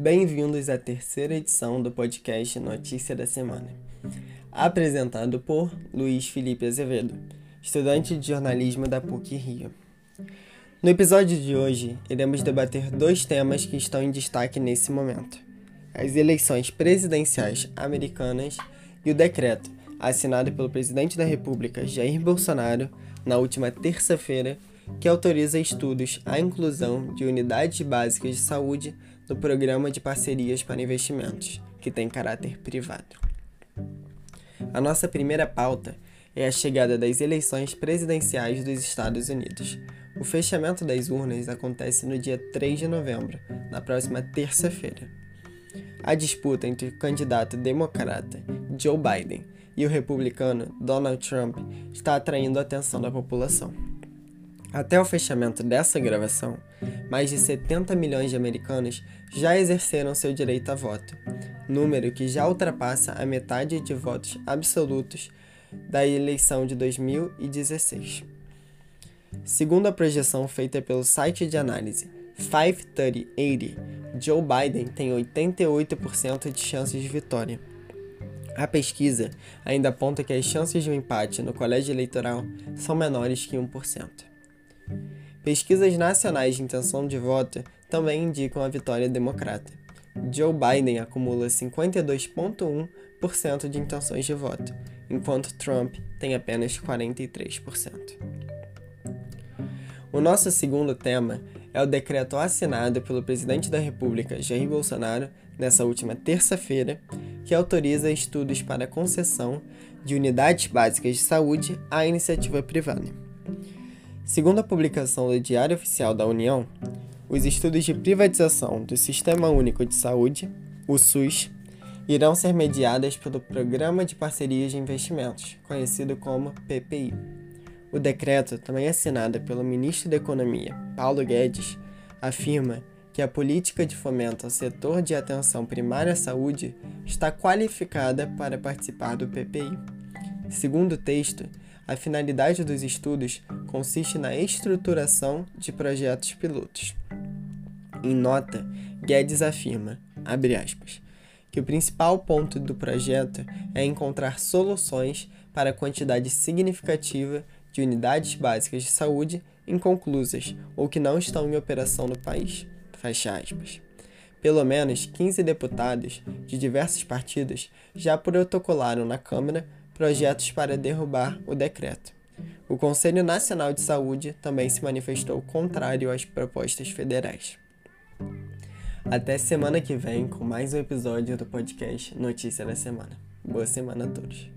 Bem-vindos à terceira edição do podcast Notícia da Semana. Apresentado por Luiz Felipe Azevedo, estudante de jornalismo da PUC Rio. No episódio de hoje, iremos debater dois temas que estão em destaque nesse momento: as eleições presidenciais americanas e o decreto assinado pelo presidente da República Jair Bolsonaro na última terça-feira que autoriza estudos à inclusão de unidades básicas de saúde no Programa de Parcerias para Investimentos, que tem caráter privado. A nossa primeira pauta é a chegada das eleições presidenciais dos Estados Unidos. O fechamento das urnas acontece no dia 3 de novembro, na próxima terça-feira. A disputa entre o candidato democrata Joe Biden e o republicano Donald Trump está atraindo a atenção da população. Até o fechamento dessa gravação, mais de 70 milhões de americanos já exerceram seu direito a voto, número que já ultrapassa a metade de votos absolutos da eleição de 2016. Segundo a projeção feita pelo site de análise 53080, Joe Biden tem 88% de chances de vitória. A pesquisa ainda aponta que as chances de um empate no colégio eleitoral são menores que 1%. Pesquisas nacionais de intenção de voto também indicam a vitória democrata. Joe Biden acumula 52,1% de intenções de voto, enquanto Trump tem apenas 43%. O nosso segundo tema é o decreto assinado pelo presidente da República, Jair Bolsonaro, nessa última terça-feira, que autoriza estudos para concessão de unidades básicas de saúde à iniciativa privada. Segundo a publicação do Diário Oficial da União, os estudos de privatização do Sistema Único de Saúde, o SUS, irão ser mediadas pelo Programa de Parcerias de Investimentos, conhecido como PPI. O decreto, também assinado pelo ministro da Economia, Paulo Guedes, afirma que a política de fomento ao setor de atenção primária à saúde está qualificada para participar do PPI. Segundo o texto, a finalidade dos estudos consiste na estruturação de projetos pilotos. Em nota, Guedes afirma, aspas, que o principal ponto do projeto é encontrar soluções para a quantidade significativa de unidades básicas de saúde inconclusas ou que não estão em operação no país. Fecha aspas. Pelo menos 15 deputados de diversos partidos já protocolaram na Câmara projetos para derrubar o decreto. O Conselho Nacional de Saúde também se manifestou contrário às propostas federais. Até semana que vem com mais um episódio do podcast Notícia da Semana. Boa semana a todos.